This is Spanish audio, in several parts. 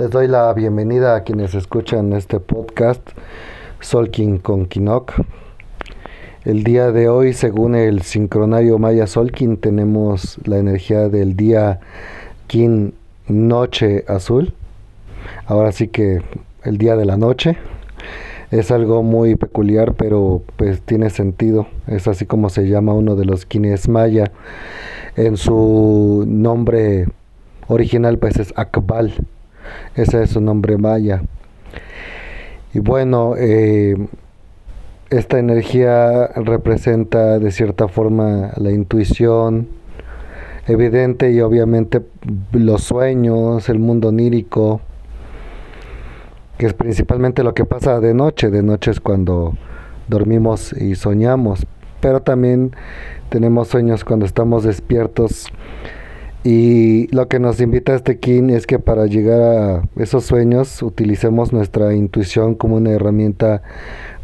Les doy la bienvenida a quienes escuchan este podcast Solkin con Kinok. El día de hoy, según el sincronario Maya Solkin, tenemos la energía del día Kin Noche Azul. Ahora sí que el día de la noche es algo muy peculiar, pero pues tiene sentido. Es así como se llama uno de los Kines Maya. En su nombre original pues es Akbal. Ese es su nombre maya. Y bueno, eh, esta energía representa de cierta forma la intuición evidente y obviamente los sueños, el mundo onírico, que es principalmente lo que pasa de noche. De noche es cuando dormimos y soñamos, pero también tenemos sueños cuando estamos despiertos. Y lo que nos invita este kin es que para llegar a esos sueños utilicemos nuestra intuición como una herramienta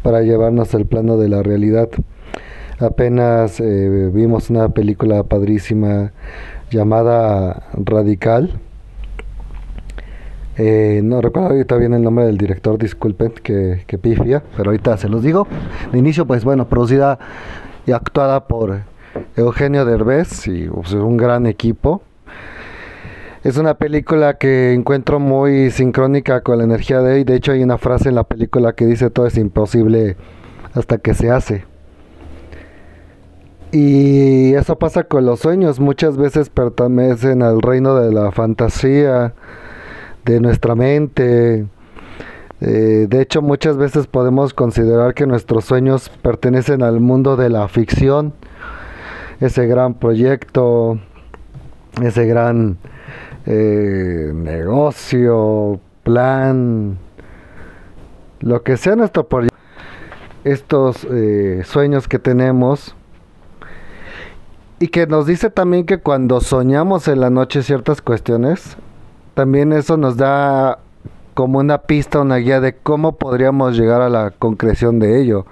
para llevarnos al plano de la realidad. Apenas eh, vimos una película padrísima llamada Radical, eh, no recuerdo ahorita bien el nombre del director, disculpen que, que pifia, pero ahorita se los digo. De inicio, pues bueno, producida y actuada por Eugenio Derbez y pues, un gran equipo. Es una película que encuentro muy sincrónica con la energía de él. De hecho, hay una frase en la película que dice todo es imposible hasta que se hace. Y eso pasa con los sueños. Muchas veces pertenecen al reino de la fantasía de nuestra mente. Eh, de hecho, muchas veces podemos considerar que nuestros sueños pertenecen al mundo de la ficción, ese gran proyecto, ese gran eh, negocio, plan, lo que sea nuestro proyecto, estos eh, sueños que tenemos. Y que nos dice también que cuando soñamos en la noche ciertas cuestiones, también eso nos da como una pista, una guía de cómo podríamos llegar a la concreción de ello.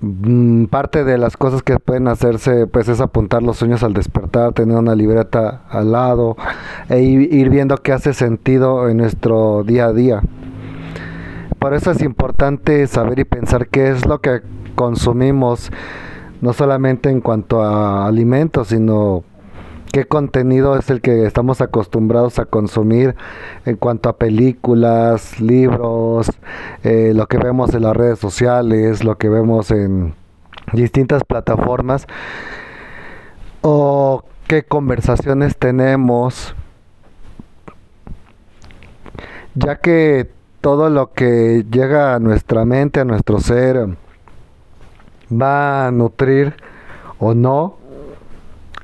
Mm, parte de las cosas que pueden hacerse pues es apuntar los sueños al despertar, tener una libreta al lado e ir viendo qué hace sentido en nuestro día a día. Por eso es importante saber y pensar qué es lo que consumimos, no solamente en cuanto a alimentos, sino qué contenido es el que estamos acostumbrados a consumir en cuanto a películas, libros, eh, lo que vemos en las redes sociales, lo que vemos en distintas plataformas, o qué conversaciones tenemos, ya que todo lo que llega a nuestra mente, a nuestro ser, va a nutrir o no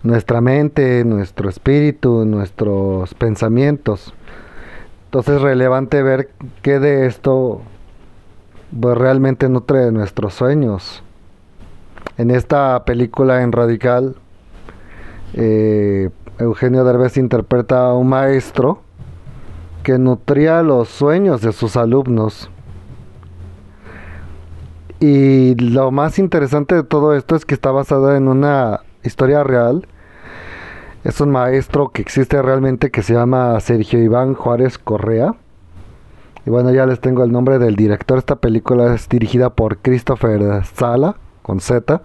nuestra mente, nuestro espíritu, nuestros pensamientos. Entonces es relevante ver qué de esto pues, realmente nutre nuestros sueños. En esta película en Radical, eh, Eugenio Derbez interpreta a un maestro que nutría los sueños de sus alumnos. Y lo más interesante de todo esto es que está basada en una historia real es un maestro que existe realmente que se llama Sergio Iván Juárez Correa. Y bueno, ya les tengo el nombre del director. Esta película es dirigida por Christopher Sala, con Z.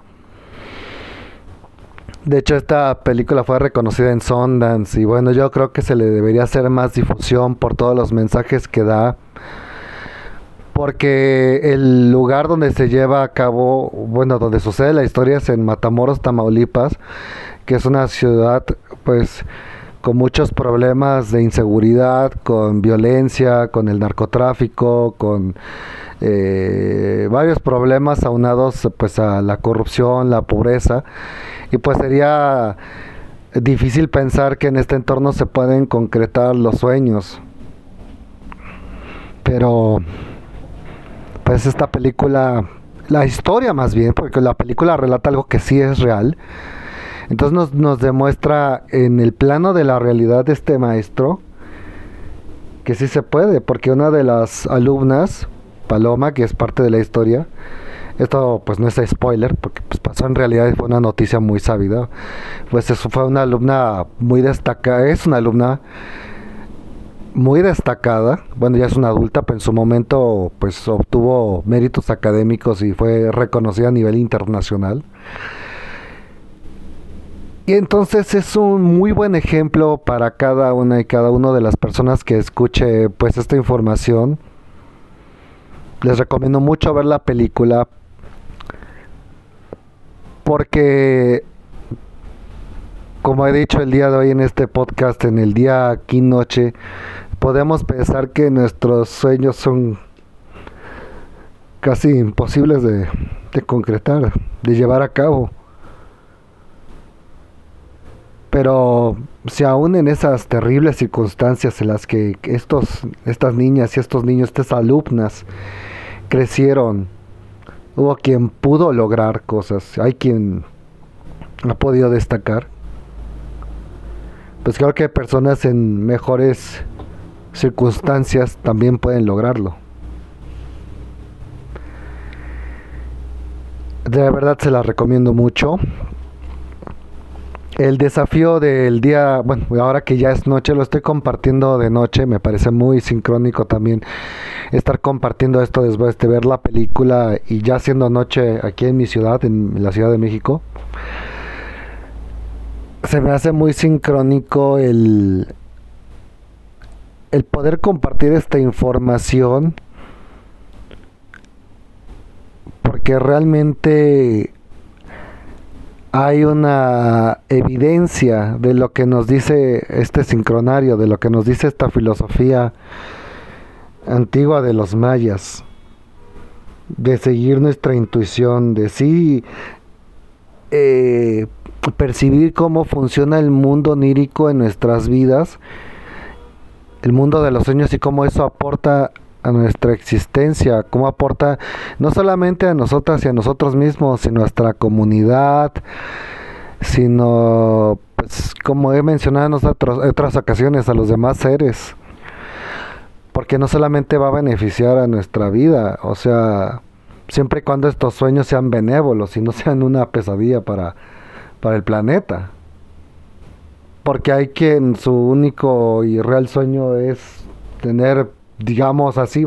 De hecho, esta película fue reconocida en Sundance y bueno, yo creo que se le debería hacer más difusión por todos los mensajes que da. Porque el lugar donde se lleva a cabo, bueno, donde sucede la historia es en Matamoros, Tamaulipas, que es una ciudad pues con muchos problemas de inseguridad, con violencia, con el narcotráfico, con eh, varios problemas aunados pues a la corrupción, la pobreza y pues sería difícil pensar que en este entorno se pueden concretar los sueños. Pero pues esta película, la historia más bien, porque la película relata algo que sí es real, entonces nos, nos demuestra en el plano de la realidad de este maestro que sí se puede, porque una de las alumnas, Paloma, que es parte de la historia, esto pues no es spoiler, porque pues, pasó en realidad fue una noticia muy sabida, pues eso fue una alumna muy destacada, es una alumna muy destacada, bueno ya es una adulta, pero en su momento pues obtuvo méritos académicos y fue reconocida a nivel internacional. Y entonces es un muy buen ejemplo para cada una y cada uno de las personas que escuche pues esta información. Les recomiendo mucho ver la película porque como he dicho el día de hoy en este podcast, en el día aquí noche, podemos pensar que nuestros sueños son casi imposibles de, de concretar, de llevar a cabo. Pero si aún en esas terribles circunstancias en las que estos, estas niñas y estos niños, estas alumnas, crecieron, hubo quien pudo lograr cosas, hay quien ha podido destacar, pues creo que personas en mejores circunstancias también pueden lograrlo. De verdad se la recomiendo mucho el desafío del día, bueno, ahora que ya es noche, lo estoy compartiendo de noche, me parece muy sincrónico también estar compartiendo esto después de ver la película y ya siendo noche aquí en mi ciudad, en la Ciudad de México. Se me hace muy sincrónico el, el poder compartir esta información porque realmente hay una evidencia de lo que nos dice este sincronario, de lo que nos dice esta filosofía antigua de los mayas, de seguir nuestra intuición, de sí eh, percibir cómo funciona el mundo onírico en nuestras vidas, el mundo de los sueños y cómo eso aporta a nuestra existencia, cómo aporta no solamente a nosotras y a nosotros mismos, sino a nuestra comunidad, sino, pues, como he mencionado en otras ocasiones, a los demás seres. Porque no solamente va a beneficiar a nuestra vida, o sea, siempre y cuando estos sueños sean benévolos y no sean una pesadilla para, para el planeta. Porque hay quien su único y real sueño es tener digamos así,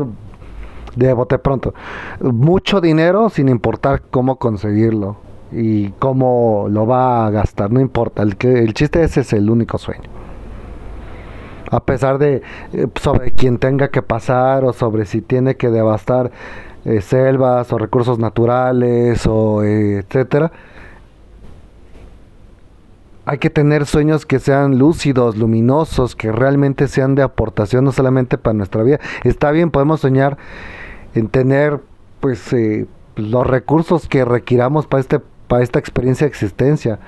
de bote pronto, mucho dinero sin importar cómo conseguirlo y cómo lo va a gastar, no importa, el, que, el chiste ese es el único sueño. A pesar de eh, sobre quién tenga que pasar o sobre si tiene que devastar eh, selvas o recursos naturales o eh, etcétera, hay que tener sueños que sean lúcidos, luminosos, que realmente sean de aportación, no solamente para nuestra vida. Está bien, podemos soñar en tener pues eh, los recursos que requiramos para, este, para esta experiencia de existencia.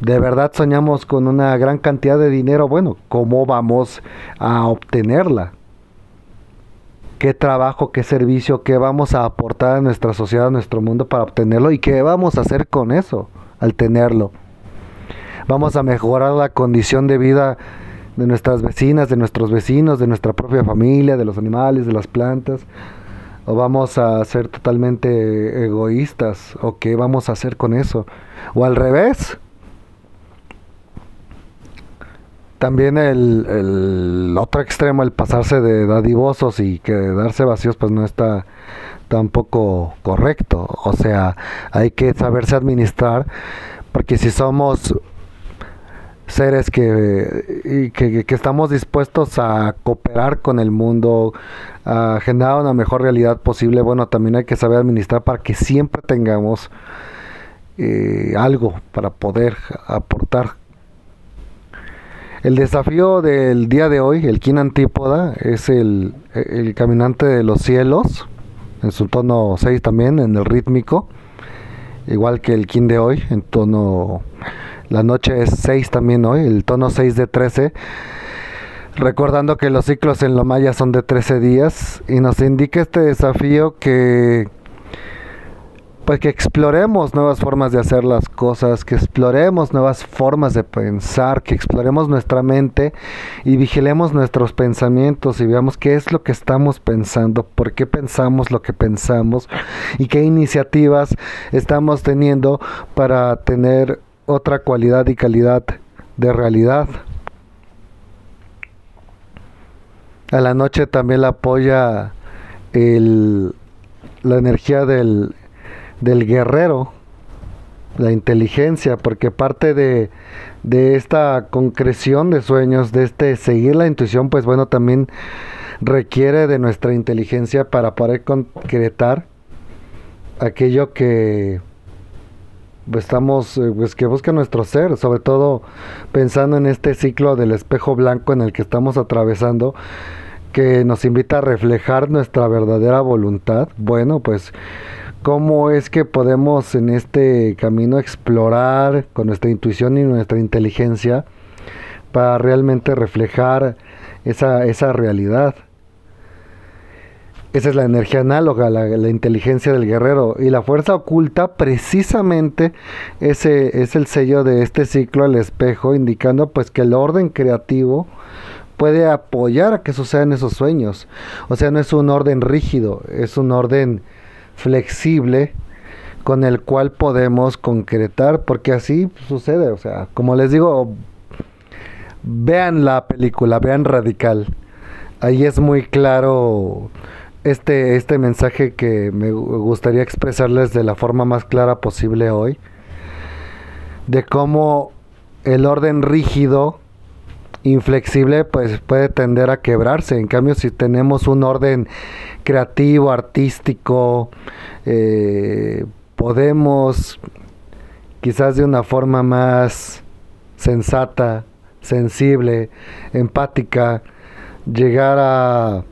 De verdad soñamos con una gran cantidad de dinero, bueno, ¿cómo vamos a obtenerla? Qué trabajo, qué servicio, qué vamos a aportar a nuestra sociedad, a nuestro mundo para obtenerlo y qué vamos a hacer con eso al tenerlo. Vamos a mejorar la condición de vida de nuestras vecinas, de nuestros vecinos, de nuestra propia familia, de los animales, de las plantas. O vamos a ser totalmente egoístas. ¿O qué vamos a hacer con eso? O al revés también el, otro extremo, el pasarse de dadivosos y quedarse vacíos, pues no está tampoco correcto. O sea, hay que saberse administrar, porque si somos seres que, que, estamos dispuestos a cooperar con el mundo, a generar una mejor realidad posible, bueno, también hay que saber administrar para que siempre tengamos eh, algo para poder aportar el desafío del día de hoy, el Kin Antípoda, es el, caminante de los cielos, en su tono 6 también, en el rítmico, igual que el Kin de hoy, en tono... La noche es 6 también hoy, el tono 6 de 13 recordando que los ciclos en lo maya son de 13 días y nos indica este desafío que pues que exploremos nuevas formas de hacer las cosas, que exploremos nuevas formas de pensar, que exploremos nuestra mente y vigilemos nuestros pensamientos y veamos qué es lo que estamos pensando, por qué pensamos lo que pensamos y qué iniciativas estamos teniendo para tener otra cualidad y calidad de realidad. A la noche también la apoya el, la energía del, del guerrero, la inteligencia, porque parte de, de esta concreción de sueños, de este seguir la intuición, pues bueno, también requiere de nuestra inteligencia para poder concretar aquello que pues, estamos eh, pues que busca nuestro ser, sobre todo pensando en este ciclo del espejo blanco en el que estamos atravesando que nos invita a reflejar nuestra verdadera voluntad. Bueno, pues cómo es que podemos en este camino explorar con nuestra intuición y nuestra inteligencia para realmente reflejar esa, esa realidad. Esa es la energía análoga, la, la, inteligencia del guerrero. Y la fuerza oculta precisamente ese es el sello de este ciclo al espejo, indicando pues que el orden creativo puede apoyar a que sucedan esos sueños. O sea, no es un orden rígido, es un orden flexible con el cual podemos concretar, porque así sucede. O sea, como les digo, vean la película, vean Radical. Ahí es muy claro este, este mensaje que me gustaría expresarles de la forma más clara posible hoy, de cómo el orden rígido inflexible pues puede tender a quebrarse. En cambio, si tenemos un orden creativo, artístico, eh, podemos quizás de una forma más sensata, sensible, empática, llegar a,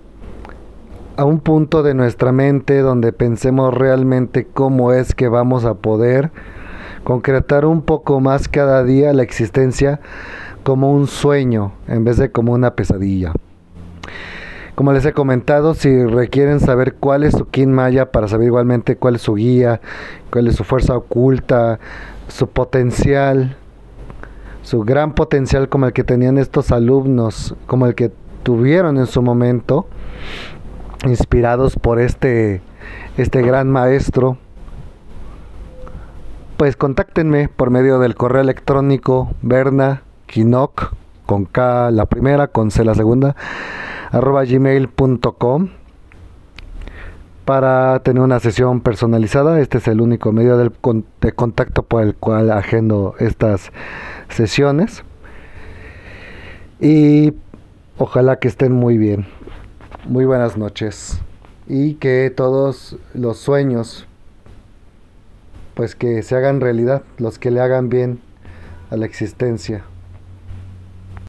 a un punto de nuestra mente donde pensemos realmente cómo es que vamos a poder concretar un poco más cada día la existencia como un sueño en vez de como una pesadilla. Como les he comentado, si requieren saber cuál es su Kin Maya para saber igualmente cuál es su guía, cuál es su fuerza oculta, su potencial, su gran potencial como el que tenían estos alumnos, como el que tuvieron en su momento, inspirados por este, este gran maestro, pues contáctenme por medio del correo electrónico Berna Kinok, con K la primera, con C la segunda, arroba gmail.com para tener una sesión personalizada. Este es el único medio de contacto por el cual agendo estas sesiones. Y ojalá que estén muy bien. Muy buenas noches. Y que todos los sueños, pues que se hagan realidad, los que le hagan bien a la existencia.